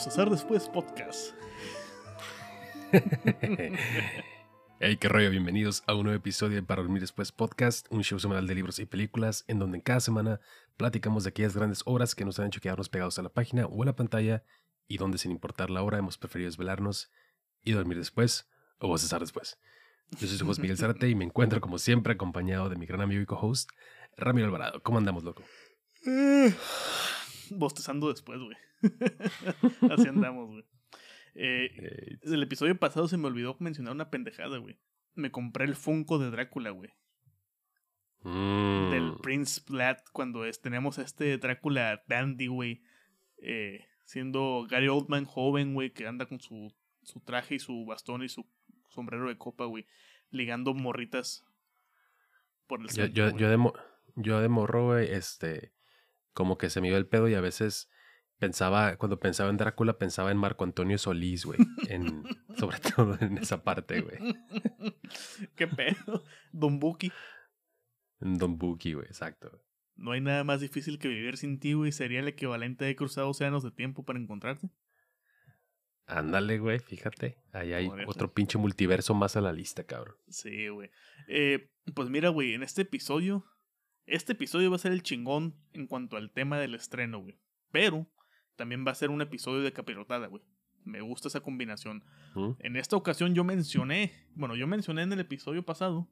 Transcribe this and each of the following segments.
Bostezar Después Podcast. hey, qué rollo, bienvenidos a un nuevo episodio de Para Dormir Después Podcast, un show semanal de libros y películas en donde en cada semana platicamos de aquellas grandes obras que nos han hecho quedarnos pegados a la página o a la pantalla y donde sin importar la hora hemos preferido desvelarnos y dormir después o bostezar después. Yo soy su host Miguel Zárate y me encuentro como siempre acompañado de mi gran amigo y co-host Ramiro Alvarado. ¿Cómo andamos, loco? Bostezando después, güey. Así andamos, güey. Eh, el episodio pasado se me olvidó mencionar una pendejada, güey. Me compré el Funko de Drácula, güey. Del Mm. Prince Platt, cuando es, tenemos a este Drácula dandy, güey. eh, siendo Gary Oldman joven, güey, que anda con su, su traje y su bastón y su sombrero de copa, güey. Ligando morritas por el Yo, centro, yo, yo, de, mo- yo de morro, güey, este, como que se me iba el pedo y a veces pensaba, cuando pensaba en Drácula, pensaba en Marco Antonio Solís, güey, en, sobre todo en esa parte, güey, ¿Qué pedo? Don Buki. Don Buki, güey, exacto. No hay nada más difícil que vivir sin ti, güey. Sería el equivalente de cruzar océanos de tiempo para encontrarte. Ándale, güey, fíjate, ahí hay otro pinche multiverso más a la lista, cabrón. Sí, güey. Eh, pues mira, güey, en este episodio. Este episodio va a ser el chingón en cuanto al tema del estreno, güey. Pero también va a ser un episodio de capirotada, güey. Me gusta esa combinación. ¿Mm? En esta ocasión yo mencioné. Bueno, yo mencioné en el episodio pasado.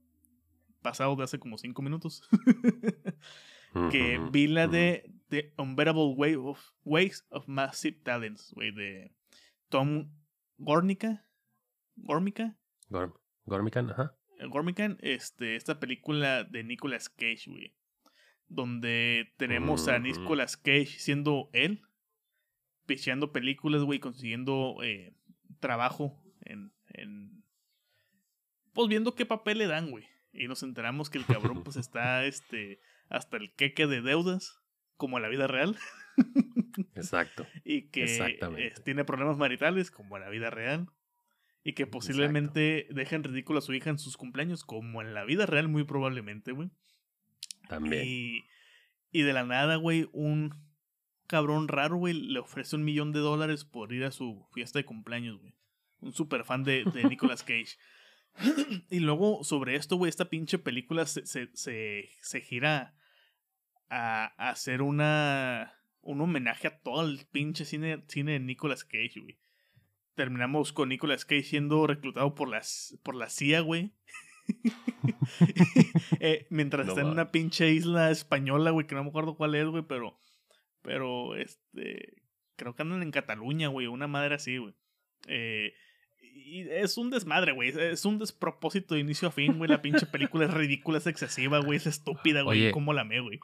Pasado de hace como cinco minutos. que vi la de The Unbearable Way of, Ways of Massive Talents, güey, de Tom Gornica. Gormica. Gorm- Gormican, ajá. Eh, Gormican, este, esta película de Nicolas Cage, güey. Donde tenemos a. Nicolas Cage siendo él, picheando películas, güey, consiguiendo eh, trabajo en, en. Pues viendo qué papel le dan, güey. Y nos enteramos que el cabrón, pues está, este, hasta el queque de deudas, como en la vida real. Exacto. y que eh, tiene problemas maritales, como en la vida real. Y que posiblemente dejen ridículo a su hija en sus cumpleaños, como en la vida real, muy probablemente, güey. También. Y, y de la nada, güey, un cabrón raro, güey, le ofrece un millón de dólares por ir a su fiesta de cumpleaños, güey. Un super fan de, de Nicolas Cage. y luego, sobre esto, güey, esta pinche película se, se, se, se gira a, a hacer una un homenaje a todo el pinche cine, cine de Nicolas Cage, güey. Terminamos con Nicolas Cage siendo reclutado por, las, por la CIA, güey. Eh, mientras No está en una pinche isla española, güey, que no me acuerdo cuál es, güey, pero. Pero, este. Creo que andan en Cataluña, güey, una madre así, güey. Eh, y es un desmadre, güey. Es un despropósito de inicio a fin, güey. La pinche película es ridícula, es excesiva, güey. Es estúpida, güey. ¿Cómo la amé, güey?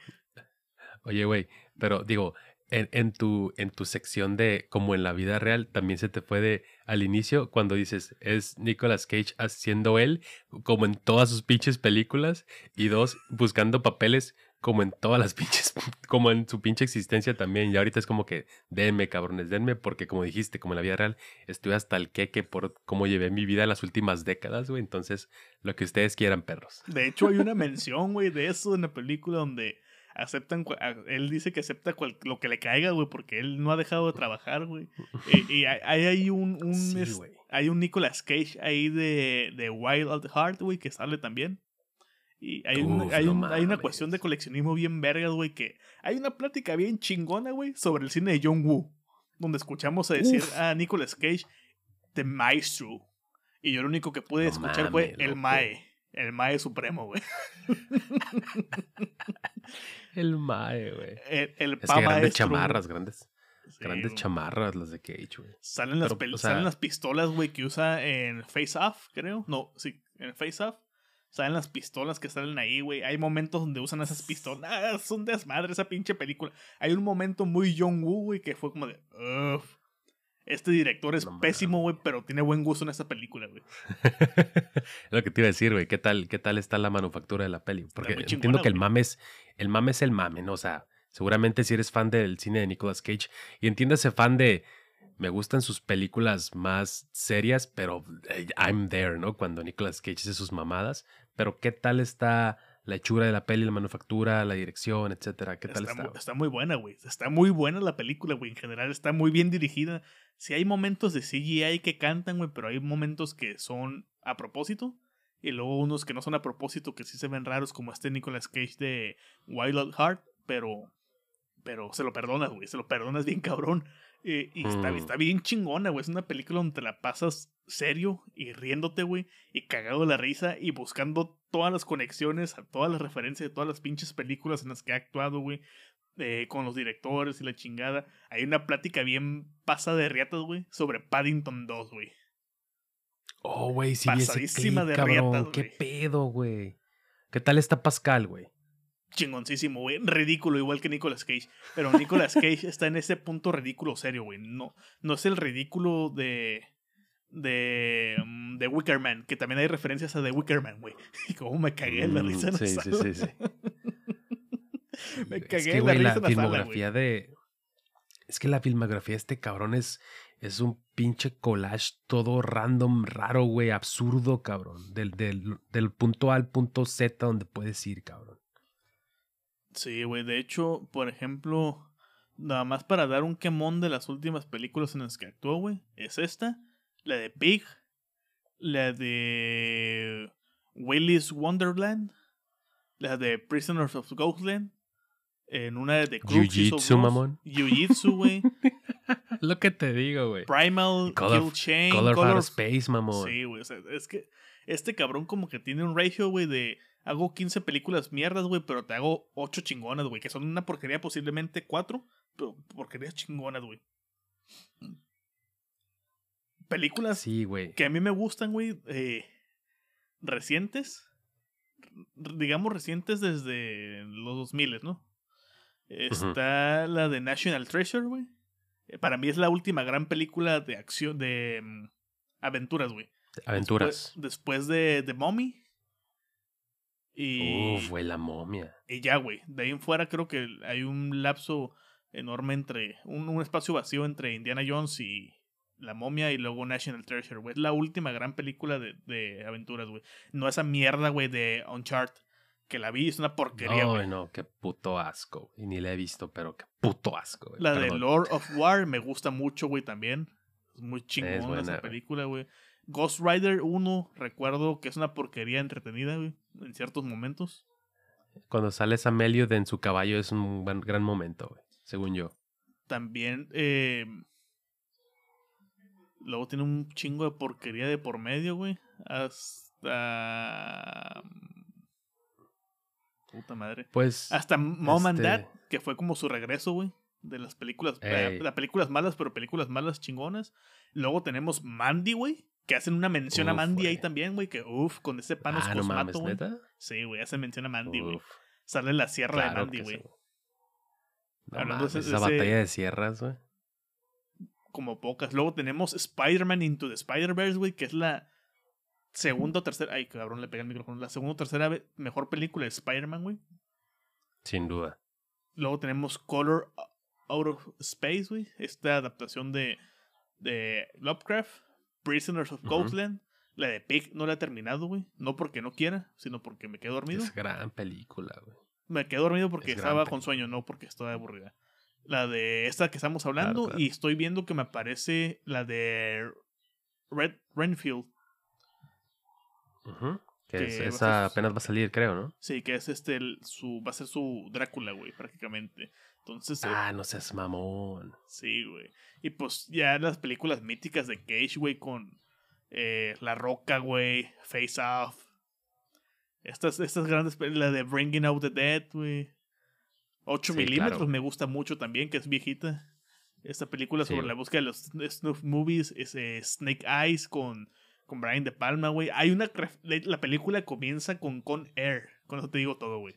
Oye, güey, pero digo, en, en, tu, en tu sección de como en la vida real, también se te fue de al inicio cuando dices es Nicolas Cage haciendo él, como en todas sus pinches películas, y dos, buscando papeles como en todas las pinches, como en su pinche existencia también. Y ahorita es como que denme, cabrones, denme, porque como dijiste, como en la vida real, estoy hasta el queque por cómo llevé mi vida las últimas décadas, güey. Entonces, lo que ustedes quieran, perros. De hecho, hay una mención, güey, de eso en la película donde aceptan. Él dice que acepta cual- lo que le caiga, güey, porque él no ha dejado de trabajar, güey. Y hay, hay un. un, Sí, es- güey. hay un Nicolas Cage ahí de, de Wild at Heart, güey, que sale también. Y hay, un- hay, no un- hay una cuestión de coleccionismo bien vergas, güey, que hay una plática bien chingona, güey, sobre el cine de John Woo, donde escuchamos a decir Uf. a Nicolas Cage, The Maestro. Y yo lo único que pude No escuchar fue el. Mae, el Mae supremo, güey. El mae, güey. El, el Es que grandes maestro, chamarras, grandes, Sí, grandes chamarras las de Cage, güey. Salen las, Pero, pel- o sea- salen las pistolas, güey, que usa en Face Off, creo. No, sí, en Face Off. Salen las pistolas que salen ahí, güey. Hay momentos donde usan esas pistolas. Ah, es un desmadre esa pinche película. Hay un momento muy John Woo, güey, que fue como de. "Ugh, Este director es No pésimo, güey, pero tiene buen gusto en esa película, güey. Es lo que te iba a decir, güey. ¿Qué tal, ¿Qué tal está la manufactura de la peli? Porque entiendo chingona, que el mame es el mame es el mame, ¿no? O sea, seguramente si eres fan del cine de Nicolas Cage y entiéndase fan de me gustan sus películas más serias, pero eh, I'm there, ¿no? Cuando Nicolas Cage hace sus mamadas. Pero ¿qué tal está la hechura de la peli, la manufactura, la dirección, etcétera? ¿Qué tal está, está? está muy buena, güey. Está muy buena la película, güey. En general está muy bien dirigida. Si hay momentos de CGI que cantan, güey, pero hay momentos que son a propósito. Y luego unos que no son a propósito, que sí se ven raros, como este Nicolas Cage de Wild at Heart, pero. Pero se lo perdonas, güey. Se lo perdonas bien cabrón. Eh, y está, Mm. está bien chingona, güey. Es una película donde te la pasas serio y riéndote, güey. Y cagado de la risa y buscando todas las conexiones, a todas las referencias de todas las pinches películas en las que ha actuado, güey. Eh, con los directores y la chingada. Hay una plática bien pasa de riatas, güey, sobre Paddington 2, güey. Oh, güey, sí, ese Pasadísima de cabrón. riatas, ¿Qué pedo, güey? ¿Qué tal está Pascal, güey? Chingoncísimo, güey. Ridículo, igual que Nicolas Cage. Pero Nicolas Cage está en ese punto ridículo serio, güey. No, no es el ridículo de. De. mm, de Wicker Man, que también hay referencias a The Wicker Man, güey. Y cómo me cagué en la Mm, risa la sí, sí, sí, sí. Me Es cagué que, en la sala, filmografía de. Es que la filmografía de este cabrón es, es un pinche collage todo random, raro, güey, absurdo, cabrón. Del, del, del punto A al punto Z donde puedes ir, cabrón. Sí, güey. De hecho, por ejemplo, nada más para dar un quemón de las últimas películas en las que actuó, güey, es esta, la de Pig, la de Willy's Wonderland, la de Prisoners of Ghostland, en una de The Crooks Jiu-Jitsu, mamón. Jiu-Jitsu, güey, Lo que te digo, güey. Primal, Color- Kill Chain, Color, Color- Space, mamón. Sí, güey, o sea, es que este cabrón como que tiene un ratio, güey, de hago 15 películas mierdas, güey, pero te hago 8 chingonas, güey, que son una porquería, posiblemente 4, pero porquerías chingonas, güey. Películas Sí, güey. que a mí me gustan, güey, eh, recientes, digamos recientes desde los 2000, ¿no? Está la de National Treasure, güey. Eh, Para mí es la última gran película de acción, de mm, aventuras, güey. Aventuras. Después, después de The Mommy. Y, Uf, güey, la momia. y ya, güey. De ahí en fuera creo que hay un lapso enorme entre. Un, un espacio vacío entre Indiana Jones y La Momia y luego National Treasure, güey. Es la última gran película de, de aventuras, güey. No esa mierda, güey, de Uncharted. Que la vi, es una porquería, No, güey. no, qué puto asco. Y ni la he visto, pero qué puto asco, güey. La de. Lord of War me gusta mucho, güey, también. Es muy chingona esa película, güey. Ghost Rider 1, recuerdo que es una porquería entretenida, güey, en ciertos momentos. Cuando sale Sam Elliott en su caballo es un gran, gran momento, güey. Según yo. También, eh, luego tiene un chingo de porquería de por medio, güey. Hasta... Puta madre. Pues. Hasta Mom and este- Dad, que fue como su regreso, güey. De las películas, Ey. de películas malas, pero películas malas chingonas. Luego tenemos Mandy, güey. Que hacen una mención a Mandy ahí también, güey. Que uff, con ese panos ah, no cosmato, güey. neta. Sí, güey, hacen mención a Mandy, güey. Sale la sierra claro de Mandy, güey. No Hablando mames, esa ese- batalla de sierras, güey. Como pocas. Luego tenemos Spider-Man Into the Spider-Verse, güey. Que es la segunda o tercera. Ay, cabrón, le pega el micrófono. La segunda o tercera mejor película de Spider-Man, güey. Sin duda. Luego tenemos Color Out of Space, güey. Esta adaptación de, de Lovecraft. Prisoners of. Ghostland. La de Pig no la he terminado, güey. No porque no quiera, sino porque me quedo dormido. Es gran película, güey. Me quedé dormido porque Es estaba con sueño, no porque estaba aburrida. La de esta que estamos hablando Claro, claro. y estoy viendo que me aparece la de Red Renfield. Que es- esa apenas va a salir, creo, ¿no? Sí, que es este el- su va a ser su Drácula, güey, prácticamente. Entonces, eh, Ah, no seas mamón. sí, güey. Y pues ya las películas míticas de Cage, güey, con eh, La Roca, güey, Face Off. Estas, estas grandes la de Bringing Out the Dead, güey. 8 Sí, milímetros claro. me gusta mucho también, que es viejita. Esta película sobre la búsqueda de los snuff movies, es eh, Snake Eyes con, con Brian De Palma, güey. Hay una. La película comienza con Con Air. Con eso te digo todo, güey.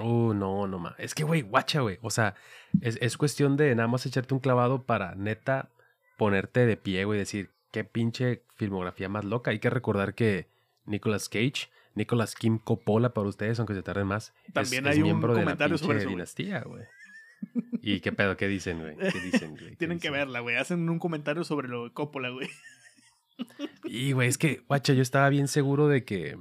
Uh, no, no más. Es que, güey, guacha, güey. O sea, es, es cuestión de nada más echarte un clavado para neta ponerte de pie, güey, y decir, qué pinche filmografía más loca. Hay que recordar que Nicolas Cage, Nicolas Kim Coppola para ustedes, aunque se tarden más, es- También es, hay un miembro de la comentario pinche sobre eso, dinastía, güey. ¿Y qué pedo? ¿Qué dicen, güey? ¿Qué dicen, güey? ¿Qué Tienen que verla, güey. Hacen un comentario sobre lo de Coppola, güey. Y, güey, es que, guacha, yo estaba bien seguro de que,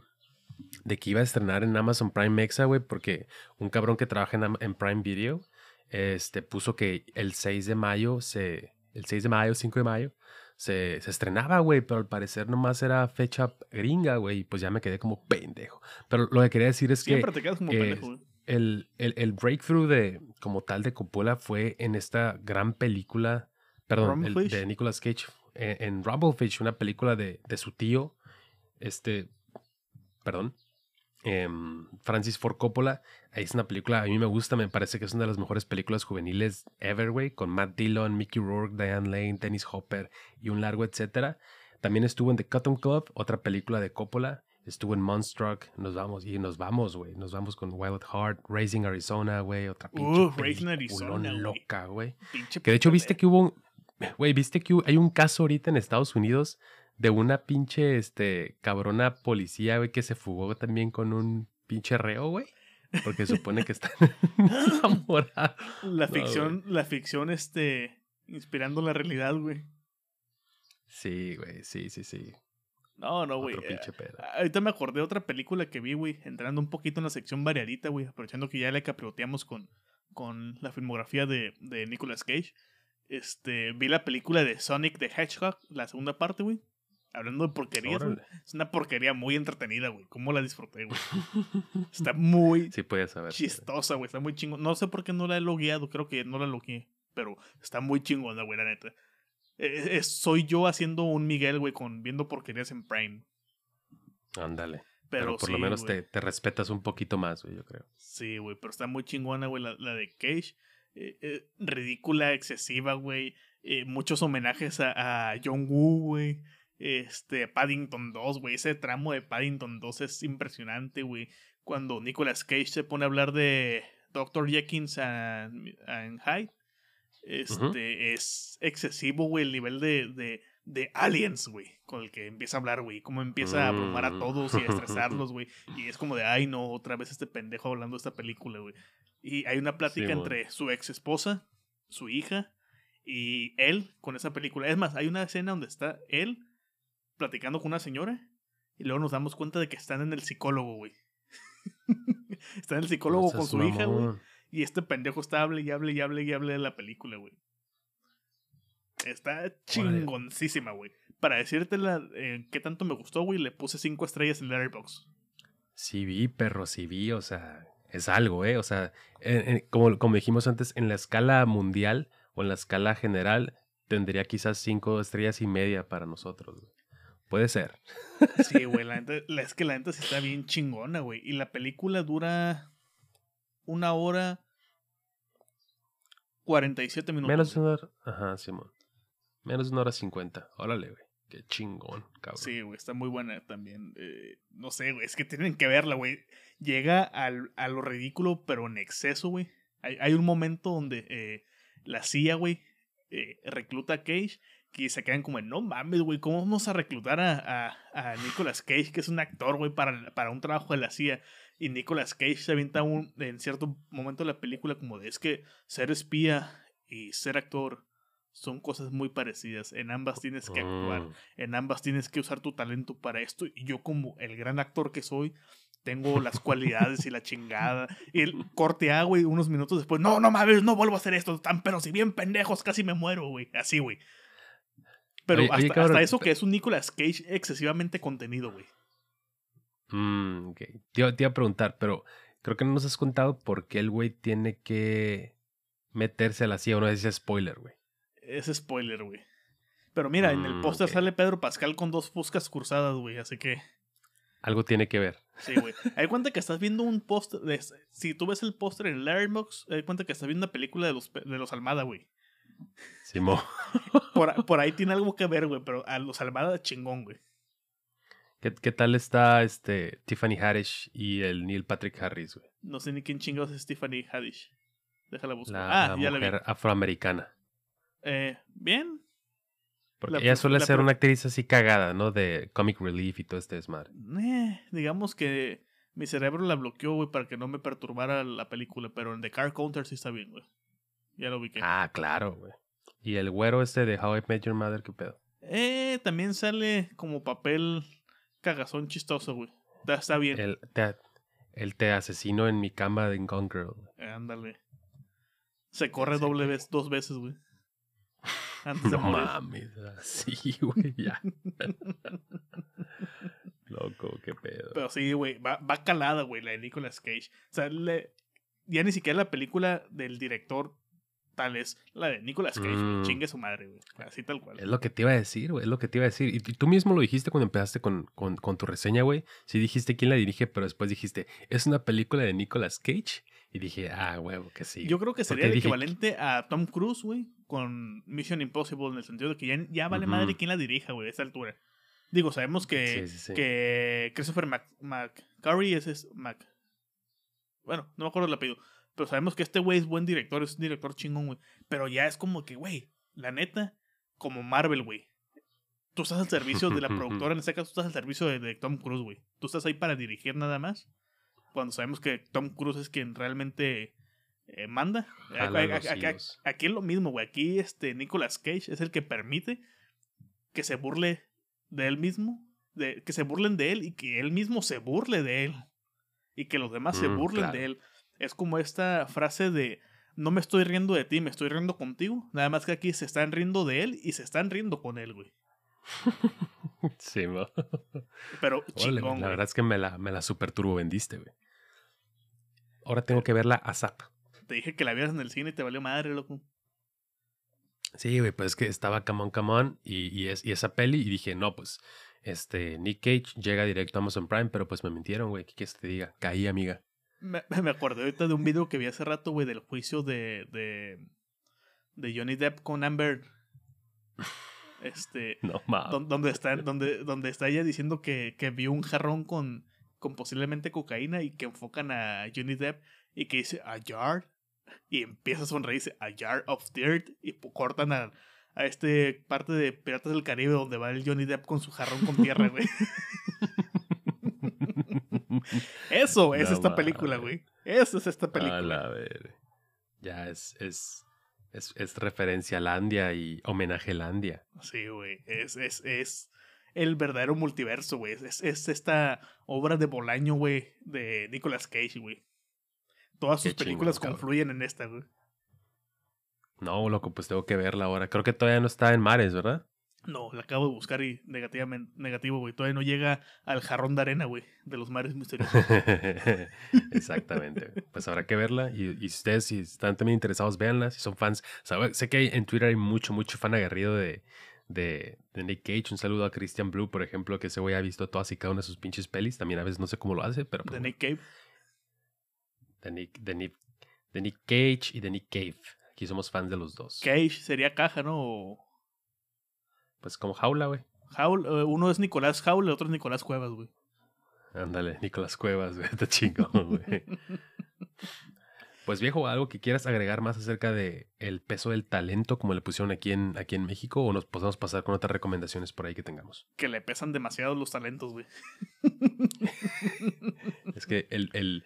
de que iba a estrenar en Amazon Prime Mexa, güey, porque un cabrón que trabaja en, en Prime Video, este, puso que el 6 de mayo se el 6 de mayo, 5 de mayo, se, se estrenaba, güey, pero al parecer nomás era fecha gringa, güey, y pues ya me quedé como pendejo. Pero lo que quería decir es Siempre que te quedas como eh, pendejo, el, el, el breakthrough de, como tal de Coppola fue en esta gran película, perdón, el- de Nicolas Cage, en, en Rumblefish, una película de, de su tío, este, perdón, em, Francis Ford Coppola. Ahí es una película, a mí me gusta, me parece que es una de las mejores películas juveniles ever, güey, con Matt Dillon, Mickey Rourke, Diane Lane, Dennis Hopper y un largo etcétera. También estuvo en The Cotton Club, otra película de Coppola. Estuvo en Monstruck, nos vamos, y nos vamos, güey. Nos vamos con Wild Heart, Raising Arizona, güey. Otra pinche Uh, Arizona, loca, güey. Que de hecho, viste que hubo. Güey, viste que hay un caso ahorita en Estados Unidos de una pinche, este, cabrona policía, güey, que se fugó también con un pinche reo, güey. Porque supone que está enamorada. La No, ficción, la ficción, este, inspirando la realidad, güey. Sí, güey, sí, sí, sí. No, no, güey. Otro eh, pinche pedo. Ahorita me acordé de otra película que vi, güey, entrando un poquito en la sección variadita, güey, aprovechando que ya le caprioteamos con, con la filmografía de, de Nicolas Cage. Este, vi la película de Sonic the Hedgehog, la segunda parte, güey. Hablando de porquerías, güey. Es una porquería muy entretenida, güey. ¿Cómo la disfruté, güey? Está muy Sí, puedes saber. chistosa, güey. Está muy chingón. No sé por qué no la he logueado, creo que no la logueé. Pero está muy chingona, güey, la neta. Eh, eh, soy yo haciendo un Miguel, güey, con viendo porquerías en Prime. Ándale. Pero, Pero, por lo menos te, te respetas un poquito más, güey, yo creo. Sí, güey, pero está muy chingona, güey, la, la de Cage. Eh, eh, ridícula, excesiva, güey. Eh, muchos homenajes a, a John Woo, güey. Este, Paddington 2, güey. Ese tramo de Paddington 2 es impresionante, güey. Cuando Nicolas Cage se pone a hablar de Dr. Jenkins and Hyde. Este, es excesivo, güey, el nivel de, de, de aliens, güey, con el que empieza a hablar, güey. Cómo empieza a abrumar a Mm. todos y a estresarlos, güey. Y es como de, ay, no, otra vez este pendejo hablando de esta película, güey. Y hay una plática Sí, entre su ex esposa, su hija y él con esa película. Es más, hay una escena donde está él platicando con una señora y luego nos damos cuenta de que están en el psicólogo, güey. está en el psicólogo con su hija, güey. Y este pendejo está hable y hable y hable y hable de la película, güey. Está chingoncísima, güey. Para decirte la, eh, qué tanto me gustó, güey, le puse cinco estrellas en Letterboxd. Sí vi, perro, sí vi, o sea, es algo, ¿eh? O sea, en- en- como, como dijimos antes, en la escala mundial o en la escala general, tendría quizás cinco estrellas y media para nosotros. güey. Puede ser. Sí, güey, la es que la neta sí está bien chingona, güey. Y la película dura una hora 47 minutos. Menos de una hora. Ajá, Simón. Menos de una hora cincuenta. Órale, güey. Qué chingón, cabrón. Sí, güey, está muy buena también. Eh, no sé, güey, es que tienen que verla, güey. Llega al, a lo ridículo, pero en exceso, güey. Hay, hay un momento donde eh, la CIA, güey, eh, recluta a Cage que se quedan como, no mames, güey, ¿cómo vamos a reclutar a, a, a Nicolas Cage, que es un actor, güey, para, para un trabajo de la CIA? Y Nicolas Cage se avienta un, en cierto momento de la película como de, es que ser espía y ser actor son cosas muy parecidas. En ambas tienes que actuar Mm. en ambas tienes que usar tu talento para esto y yo como el gran actor que soy tengo las cualidades y la chingada y el corte A, güey, unos minutos después, no, no mames, no vuelvo a hacer esto, tan pero si bien pendejos, casi me muero, güey, así, güey. Pero Oye, oye, hasta, cabrón, hasta eso que es un Nicolas Cage excesivamente contenido, güey. Mm, ok. Te, iba- te iba a preguntar, pero creo que no nos has contado por qué el güey tiene que meterse a la CIA. Una vez es spoiler, güey. Es spoiler, güey. Pero mira, en el Mm, póster sale Pedro Pascal con dos fuscas cruzadas, güey, así que... Algo tiene que ver. Sí, güey. Hay cuenta que estás viendo un póster. de- Si tú ves el póster en Letterboxd, hay cuenta que estás viendo una película de los, de los Almada, güey. Simón. Por, por ahí tiene algo que ver, güey, pero a los Almada chingón, güey. ¿Qué, qué tal está este Tiffany Haddish y el Neil Patrick Harris, güey? No sé ni quién chingados es Stephanie Haddish. Déjala buscar. La, ah, la ya la vi. mujer afroamericana. Eh, Bien. Porque La ella suele la ser una actriz así cagada, ¿no? De comic relief y todo este desmadre. Eh, digamos que mi cerebro la bloqueó, güey, para que no me perturbara la película. Pero en The Car Counter sí está bien, güey. Ya lo ubiqué. Ah, claro, güey. Y el güero este de How I Met Your Mother, ¿qué pedo? Eh, también sale como papel cagazón chistoso, güey. Está, bien. El te, el te asesino en mi cama de Gone Girl. Eh, ándale. Se corre Sí, doble vez, dos veces, güey. Antes de No morir. mames. Sí, güey, ya. Loco, qué pedo. Pero sí, güey, va, va calada, güey, la de Nicolas Cage. O sea, le- ya ni siquiera la película del director tal es la de Nicolas Cage. Mm. Chingue su madre, güey. Así tal cual. Es lo que te iba a decir, güey. Es lo que te iba a decir. Y, y tú mismo lo dijiste cuando empezaste con, con, con tu reseña, güey. Sí dijiste quién la dirige, pero después dijiste, es una película de Nicolas Cage. Y dije, ah, huevo, que sí. Yo creo que sería el dije, equivalente a Tom Cruise, güey, con Mission Impossible, en el sentido de que ya, ya vale madre quién la dirija, güey, a esta altura. Digo, sabemos que, Sí, sí, sí. que Christopher Mac McCurry es, es Mac. Bueno, no me acuerdo el apellido. Pero sabemos que este güey es buen director, es un director chingón, güey. Pero ya es como que, güey, la neta, como Marvel, güey. Tú estás al servicio de la productora, en este caso, tú estás al servicio de, de Tom Cruise, güey. Tú estás ahí para dirigir nada más. Cuando sabemos que Tom Cruise es quien realmente eh, manda. Aquí- es lo mismo, güey. Aquí este Nicolas Cage es el que permite que se burle de él mismo, de, que se burlen de él y que él mismo se burle de él. Y que los demás se Mm, burlen claro. de él. Es como esta frase de no me estoy riendo de ti, me estoy riendo contigo. Nada más que aquí se están riendo de él y se están riendo con él, güey. Sí, mo. Pero chingón, la verdad es que me la, me la super turbo vendiste, güey. Ahora tengo que verla a Zap. Te dije que la vieras en el cine y te valió madre, loco. Sí, güey, pues es que estaba Come On, Come On y, y, es, y esa peli y dije, no, pues, este, Nick Cage llega directo a Amazon Prime, pero pues me mintieron, güey, ¿qué quieres que te diga? Caí, amiga. Me, me acordé ahorita de un video que vi hace rato, güey, del juicio de, de, de Johnny Depp con Amber. Este, No, mames. don- donde está, donde, donde está ella diciendo que, que vio un jarrón con, con posiblemente cocaína y que enfocan a Johnny Depp y que dice a jar y empieza a sonreír dice a jar of dirt y cortan a, a este parte de Piratas del Caribe donde va el Johnny Depp con su jarrón con tierra, güey. Eso es No esta película, güey. Eso es esta A película. la ver. Ya es, es, es, es referencia a Landia y homenaje a Landia. Sí, güey. Es, es, es el verdadero multiverso, güey. Es, es esta obra de Bolaño, güey, de Nicolas Cage, güey. Todas sus Qué chingón, películas cabrón. confluyen en esta, güey. No, loco, pues tengo que verla ahora. Creo que todavía no está en Mares, ¿verdad? No, la acabo de buscar y negativamente, negativo, güey. Todavía no llega al jarrón de arena, güey, de los mares misteriosos. Exactamente. Pues habrá que verla. Y, y si ustedes, si están también interesados, véanla. Si son fans. Sabe- sé que hay- en Twitter hay mucho, mucho fan aguerrido de, de, de Nick Cage. Un saludo a Christian Blue, por ejemplo, que ese güey ha visto todas y cada una de sus pinches pelis. También a veces no sé cómo lo hace, pero. pues, De Nick Cave. de Nick, de Nick, de Nick Cage y de Nick Cave. Aquí somos fans de los dos. Cage sería caja, ¿no? Pues como jaula, güey. Howl, eh, uno es Nicolás Howl, el otro es Nicolás Cuevas, güey. Ándale, Nicolás Cuevas, güey. Está chingón, güey. Pues viejo, algo que quieras agregar más acerca de el peso del talento, como le pusieron aquí en, aquí en México, o nos podemos pasar con otras recomendaciones por ahí que tengamos. Que le pesan demasiado los talentos, güey. Es que el, el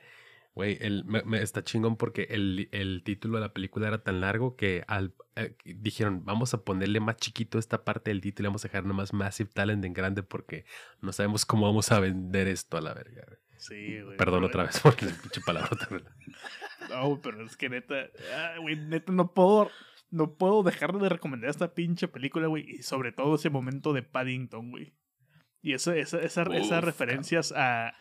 güey, me, me- está chingón porque el, el título de la película era tan largo que al, eh, dijeron, vamos a ponerle más chiquito esta parte del título y vamos a dejar nomás Massive Talent en grande porque no sabemos cómo vamos a vender esto a la verga. Sí, güey. Perdón otra vez por la pinche palabrota. güey. No, pero es que neta, ah, güey, neta no puedo, no puedo dejar de recomendar esta pinche película, güey, y sobre todo ese momento de Paddington, güey. Y esa, esa, esa- Uf, esas referencias a,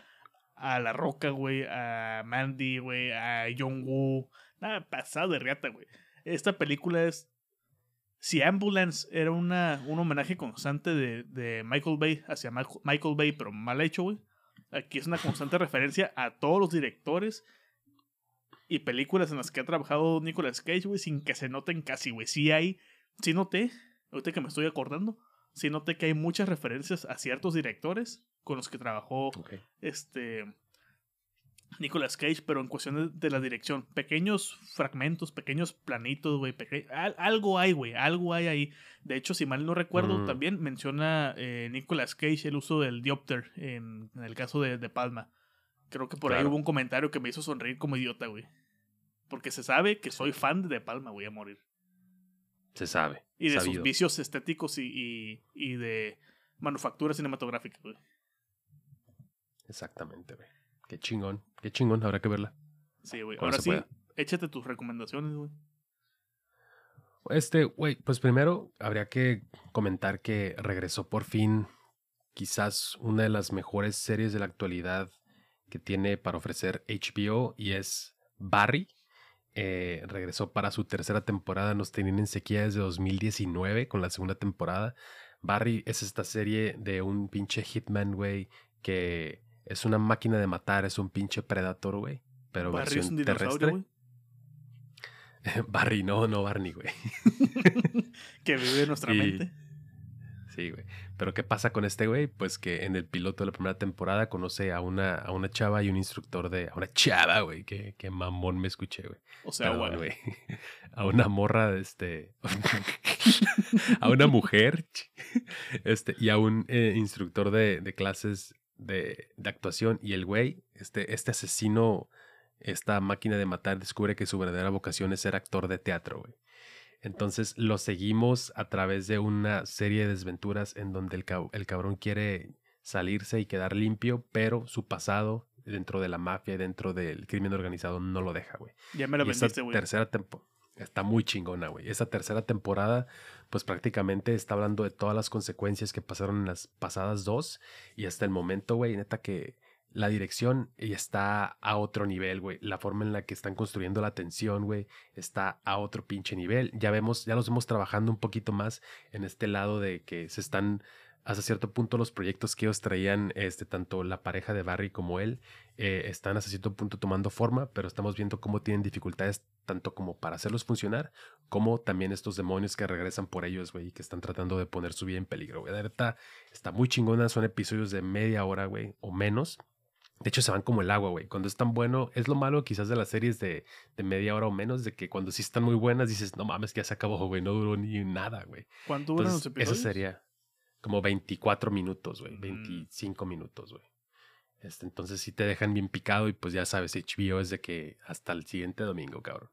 a La Roca, güey, a Mandy, güey, a John Woo, nada, pasado de riata, güey. Esta película es, si Ambulance era una, un homenaje constante de, de Michael Bay hacia Michael Bay, pero mal hecho, güey. Aquí es una constante referencia a todos los directores y películas en las que ha trabajado Nicolas Cage, güey, sin que se noten casi, güey. Sí hay, sí noté, ahorita que me estoy acordando, sí noté que hay muchas referencias a ciertos directores con los que trabajó este Nicolas Cage, pero en cuestión de, de la dirección, pequeños fragmentos, pequeños planitos, güey, peque- al- algo hay, güey, algo hay ahí. De hecho, si mal no recuerdo, Mm. también menciona eh, Nicolas Cage el uso del diopter en, en el caso de, de Palma. Creo que por ahí hubo un comentario que me hizo sonreír como idiota, güey. Porque se sabe que soy fan de De Palma, güey, a morir. Se sabe. Y de sus vicios estéticos y, y, y de manufactura cinematográfica, güey. Exactamente, güey. Qué chingón. Qué chingón. Habrá que verla. Sí, güey. Ahora sí, pueda. échate tus recomendaciones, güey. Este, güey, pues primero habría que comentar que regresó por fin quizás una de las mejores series de la actualidad que tiene para ofrecer HBO y es Barry. Eh, regresó para su tercera temporada, nos tenían en sequía desde 2019 con la segunda temporada. Barry es esta serie de un pinche hitman, güey, que es una máquina de matar, es un pinche predator, güey, pero Barry es versión un dinosaurio, terrestre. güey. Barry, no, no Barney, güey. Que vive en nuestra Y- mente. Sí, güey. Pero ¿qué pasa con este güey? Pues que en el piloto de la primera temporada conoce a una, a una chava y un instructor de... A una chava, güey. Que, que mamón me escuché, güey. O sea, Perdón, güey. A una morra de este... a una mujer. Este, y a un eh, instructor de, de clases de, de actuación. Y el güey, este, este asesino, esta máquina de matar, descubre que su verdadera vocación es ser actor de teatro, güey. Entonces lo seguimos a través de una serie de desventuras en donde el, cab- el cabrón quiere salirse y quedar limpio, pero su pasado dentro de la mafia y dentro del crimen organizado no lo deja, güey. Ya me la Y vendiste, güey. tercera temporada está muy chingona, güey. Esa tercera temporada, pues prácticamente está hablando de todas las consecuencias que pasaron en las pasadas dos. Y hasta el momento, güey, neta que la dirección está a otro nivel, güey. La forma en la que están construyendo la tensión, güey, está a otro pinche nivel. Ya vemos, ya los vemos trabajando un poquito más en este lado de que se están hasta cierto punto los proyectos que ellos traían, este, tanto la pareja de Barry como él, eh, están hasta cierto punto tomando forma, pero estamos viendo cómo tienen dificultades tanto como para hacerlos funcionar, como también estos demonios que regresan por ellos, güey, y que están tratando de poner su vida en peligro, güey. Verdad, está muy chingona, son episodios de media hora, güey, o menos. De hecho, se van como el agua, güey. Cuando es tan bueno, es lo malo quizás de las series de, de media hora o menos, de que cuando sí están muy buenas dices, no mames, que ya se acabó, güey, no duró ni nada, güey. ¿Cuánto duran los episodios? Eso sería como 24 minutos, güey. Mm. 25 minutos, güey. Este, entonces sí te dejan bien picado y pues ya sabes, HBO es de que hasta el siguiente domingo, cabrón.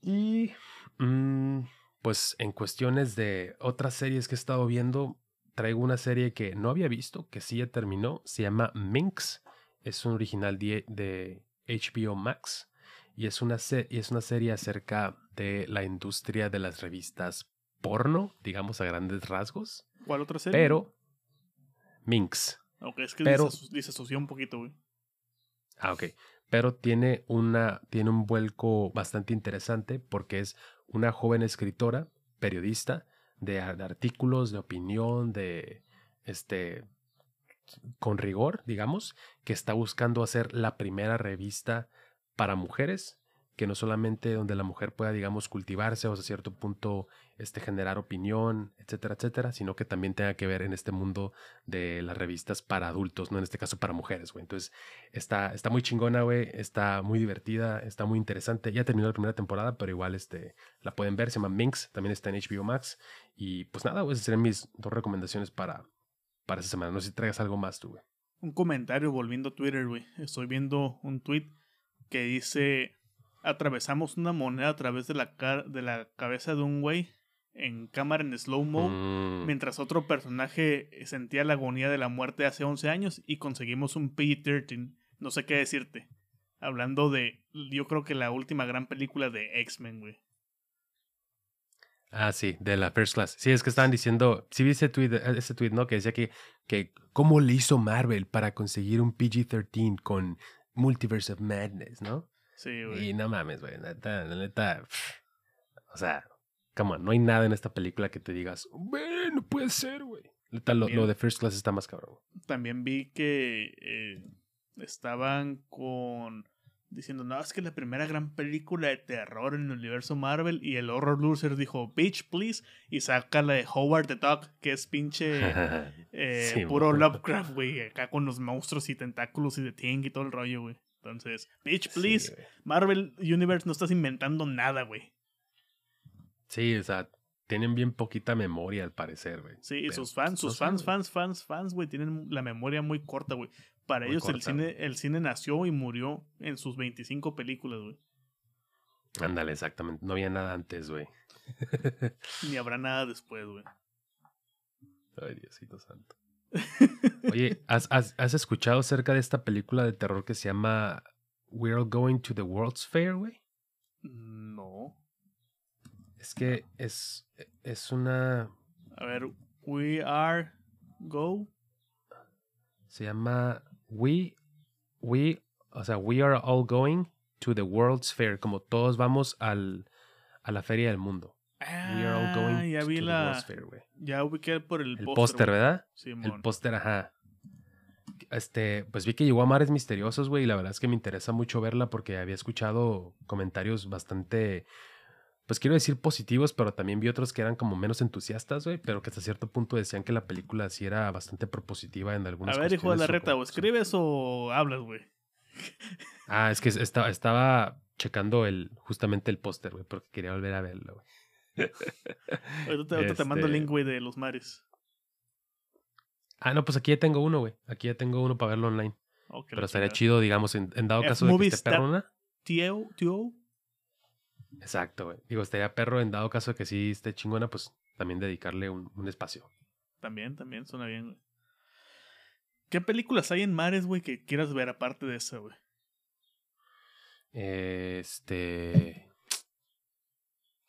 Y mm, pues en cuestiones de otras series que he estado viendo, traigo una serie que no había visto, que sí ya terminó, se llama Minx. Es un original de, de HBO Max y es, una se- y es una serie acerca de la industria de las revistas porno, digamos a grandes rasgos, ¿Cuál otra serie? pero Minx. Ok, es que pero- disasoció un poquito, güey. Ah, ok. Pero tiene una, tiene un vuelco bastante interesante porque es una joven escritora, periodista, de, de artículos, de opinión, de este con rigor, digamos, que está buscando hacer la primera revista para mujeres, que no solamente donde la mujer pueda, digamos, cultivarse o a cierto punto este, generar opinión, etcétera, etcétera, sino que también tenga que ver en este mundo de las revistas para adultos, no en este caso para mujeres, güey. Entonces, está, está muy chingona, güey, está muy divertida, está muy interesante. Ya terminó la primera temporada, pero igual este, la pueden ver, se llama Minx, también está en HBO Max. Y pues nada, güey, esas serían mis dos recomendaciones para, para esta semana. No sé si traigas algo más tú, güey. Un comentario volviendo a Twitter, güey. Estoy viendo un tweet que dice: Atravesamos una moneda a través de la, de la cabeza de un güey en cámara en slow-mo. Mm, Mientras otro personaje sentía la agonía de la muerte hace 11 años y conseguimos un PG-13. No sé qué decirte. Hablando de, yo creo que la última gran película de X-Men, güey. Ah, sí, de la First Class. Sí, es que estaban diciendo, sí vi ese tweet, ese tweet, ¿no? Que decía que, que cómo le hizo Marvel para conseguir un PG-13 con Multiverse of Madness, ¿no? Sí, güey. Y no mames, güey, neta, la neta, pff, o sea, come on, no hay nada en esta película que te digas, güey, no puede ser, güey. Lo, de First Class está más cabrón. güey. También vi que eh, estaban con diciendo, no, es que la primera gran película de terror en el universo Marvel y el horror loser dijo, bitch, please, y saca la de Howard the Duck, que es pinche eh, Sí, puro. Lovecraft, güey, acá con los monstruos y tentáculos y de Ting y todo el rollo, güey. Entonces, bitch, please. Marvel Universe no estás inventando nada, güey. Sí, o sea, tienen bien poquita memoria al parecer, güey. Sí, y sus fans, sus no fans, fans, fans, fans, güey, tienen la memoria muy corta, güey. Para Muy ellos el cine, el cine nació y murió en sus 25 películas, güey. Ándale, exactamente. No había nada antes, güey. Ni habrá nada después, güey. Ay, Diosito santo. Oye, ¿has, has, has escuchado acerca de esta película de terror que se llama We're All Going to the World's Fair, güey? No. Es que es, es una. A ver, We Are Go. Se llama We. We. O sea, We Are All Going to the World's Fair. Como todos vamos al, a la Feria del Mundo. We Are All Going Ah, ya to vi the la. World's Fair, güey. Ya ubiqué por el, El póster. ¿verdad? Simón. El póster, ajá. Este, pues vi que llegó a Mares Misteriosos, güey, y la verdad es que me interesa mucho verla porque había escuchado comentarios bastante, pues quiero decir positivos, pero también vi otros que eran como menos entusiastas, güey, pero que hasta cierto punto decían que la película sí era bastante propositiva en algunas A ver, hijo de la reta, o escribes o hablas, güey. Ah, es que estaba, estaba checando el, justamente el póster, güey, porque quería volver a verlo, güey. Ahorita te, mando el Este- link, güey, de los mares. Ah, no, pues aquí ya tengo uno, güey. Aquí ya tengo uno para verlo online. Oh, Pero estaría chido, digamos, en, en dado F caso de que esté perrona. Tío, tío. Exacto, güey. Digo, estaría perro en dado caso de que sí esté chingona, pues también dedicarle un, un espacio. También, también, suena bien, güey. ¿Qué películas hay en mares, güey, que quieras ver aparte de esa, güey? Este.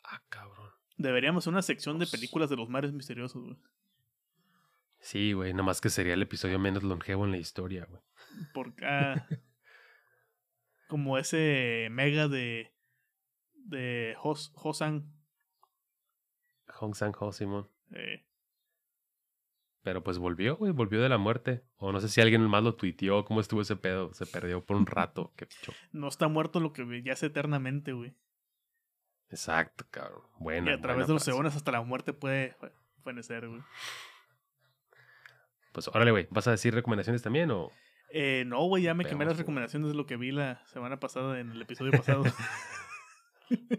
Ah, cabrón. Deberíamos una sección de Pues- películas de los mares misteriosos, güey. Sí, güey, nada más que sería el episodio menos longevo en la historia, güey. Porque. ah, como ese mega de. De Hos, Hosan. Hong Sang Ho, Simón. eh, Pero pues volvió, güey, volvió de la muerte. O no sé si alguien más lo tuiteó, cómo estuvo ese pedo. Se perdió por un rato. Qué show. no está muerto lo que yace eternamente, güey. Exacto, cabrón. Bueno. Y a través de los eones hasta la muerte puede fe- fenecer, güey. Pues órale, güey. ¿Vas a decir recomendaciones también o.? Eh, no, güey, ya me quemé Veamos, las güey. recomendaciones de lo que vi la semana pasada en el episodio pasado.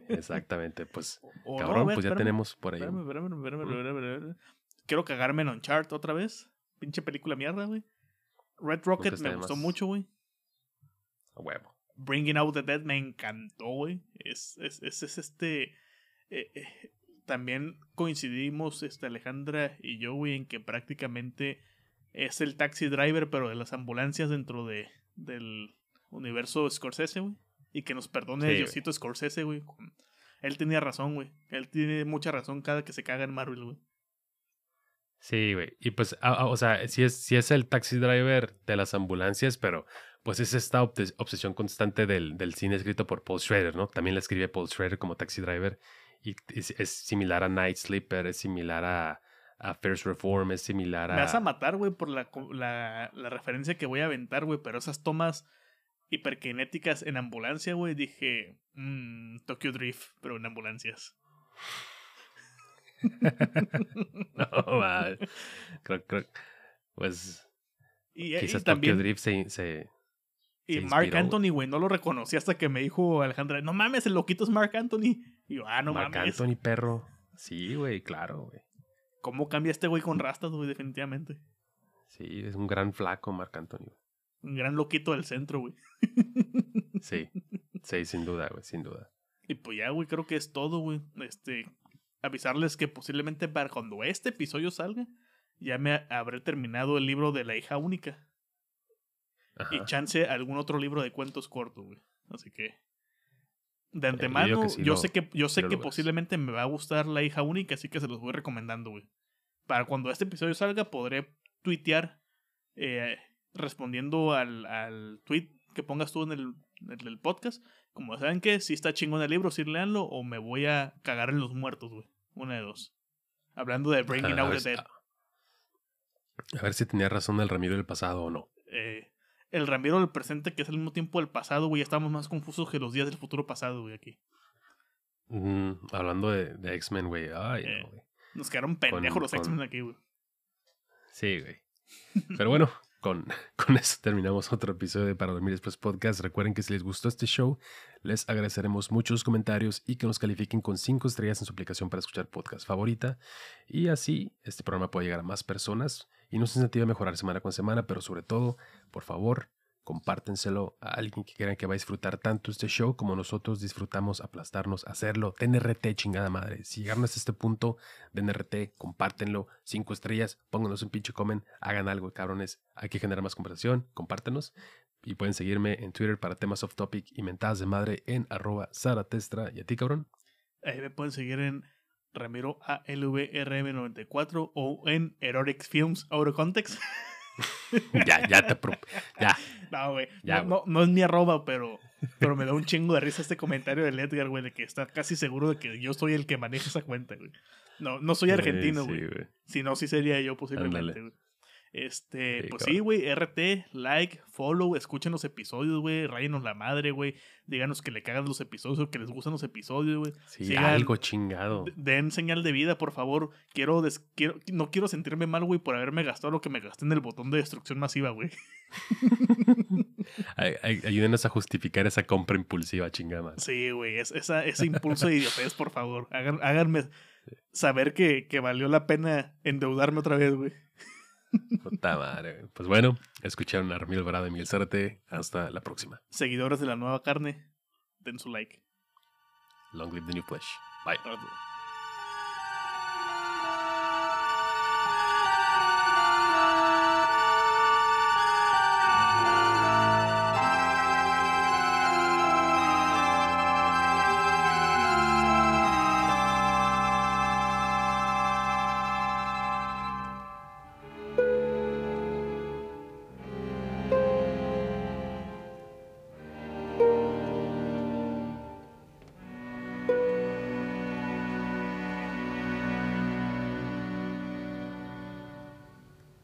Exactamente, pues. O cabrón, ver, pues ya espérame, tenemos por ahí. Espérame, espérame. Quiero cagarme en Uncharted otra vez. Pinche película mierda, güey. Red Rocket me gustó mucho, güey. A huevo. Bringing Out the Dead me encantó, güey. Es, es, es, es este. eh, eh, también coincidimos, este, Alejandra y yo, güey, en que prácticamente es el taxi driver, pero de las ambulancias dentro de, del universo Scorsese, güey. Y que nos perdone Sí, güey. Diosito Scorsese, güey. Él tenía razón, güey. Él tiene mucha razón cada que se caga en Marvel, güey. Sí, güey. Y pues, ah, ah, o sea, sí es, sí es el taxi driver de las ambulancias, pero pues es esta obsesión constante del, del cine escrito por Paul Schrader, ¿no? También la escribe Paul Schrader como taxi driver y es, es similar a Night Sleeper, es similar a, a First Reform, es similar a... Me vas a matar, güey, por la, la, la referencia que voy a aventar, güey. Pero esas tomas hiperkinéticas en ambulancia, güey, dije, mmm, Tokyo Drift, pero en ambulancias. no, mal. Creo, creo, pues Y, y quizás también, Tokyo Drift se... se- y Mark Anthony, güey, no lo reconocí hasta que me dijo Alejandra, no mames, el loquito es Mark Anthony. Y yo, ah, no mames. Anthony, perro. Sí, güey, claro, güey. ¿Cómo cambia este güey con rastas, güey? Definitivamente. Sí, es un gran flaco Marc Anthony. Un gran loquito del centro, güey. Sí, sí, sin duda, güey, sin duda. Y pues ya, güey, creo que es todo, güey. Este, avisarles que posiblemente para cuando este episodio salga, ya me habré terminado el libro de la hija única. Ajá. Y chance algún otro libro de cuentos cortos, güey. Así que. De yo antemano, yo, sé que, yo sé que posiblemente me va a gustar la hija única, así que se los voy recomendando, güey. Para cuando este episodio salga, podré tuitear eh, respondiendo al, al tweet que pongas tú en el, en el podcast. Como saben que si está chingón el libro, sí leanlo, o me voy a cagar en los muertos, güey. Una de dos. Hablando de Bringing A Out the Dead. A ver si tenía razón el Ramiro del pasado o no. Eh, el Ramiro del presente, que es al mismo tiempo el pasado, güey. Estamos más confusos que los días del futuro pasado, güey, aquí. Mm, hablando de, de X-Men, güey. Ay, Eh. no, güey. Nos quedaron pendejos los con- X-Men aquí, güey. Sí, güey. Pero bueno, con, con eso terminamos otro episodio de Para Dormir Después Podcast. Recuerden que si les gustó este show, les agradeceremos muchos comentarios y que nos califiquen con 5 estrellas en su aplicación para escuchar podcast favorita. Y así este programa puede llegar a más personas y nos incentiva a mejorar semana con semana, pero sobre todo, por favor, compártenselo a alguien que crean que va a disfrutar tanto este show como nosotros disfrutamos aplastarnos, hacerlo. TNRT, chingada madre. Si llegaron hasta este punto, DNRT, compártenlo, cinco estrellas, pónganos un pinche comen, hagan algo, cabrones. Hay que generar más conversación, compártenos. Y pueden seguirme en Twitter para temas off topic y mentadas de madre en arroba Zaratestra. ¿Y a ti, cabrón? Me pueden seguir en Ramiro ALVRM94 o en Erotic Films Out Context. ya, ya te. Ya. No, güey. No, no, no es mi arroba, pero, pero me da un chingo de risa este comentario del Edgar, güey, de que está casi seguro de que yo soy el que maneja esa cuenta, güey. No, no soy argentino, Sí, güey. güey. Si no, sí sería yo posiblemente, güey. Este, Sí, pues sí, güey, RT, like, follow, escuchen los episodios, güey, rayenos la madre, güey, díganos que le cagan los episodios o que les gustan los episodios, güey. Sí, Sigan- algo chingado. Den señal de vida, por favor. Quiero, des- quiero no quiero sentirme mal, güey, por haberme gastado lo que me gasté en el botón de destrucción masiva, güey. Ay- ay- Ayúdenos a justificar esa compra impulsiva, chingada. Sí, güey, es, esa, ese impulso de idiotez, por favor. Hagan, háganme saber que, que valió la pena endeudarme otra vez, güey. Puta madre. Pues bueno, escucharon a Ramiro Alvarado y Miguel Zárate. Hasta la próxima. Seguidores de la nueva carne, den su like. Long live the new flesh. Bye.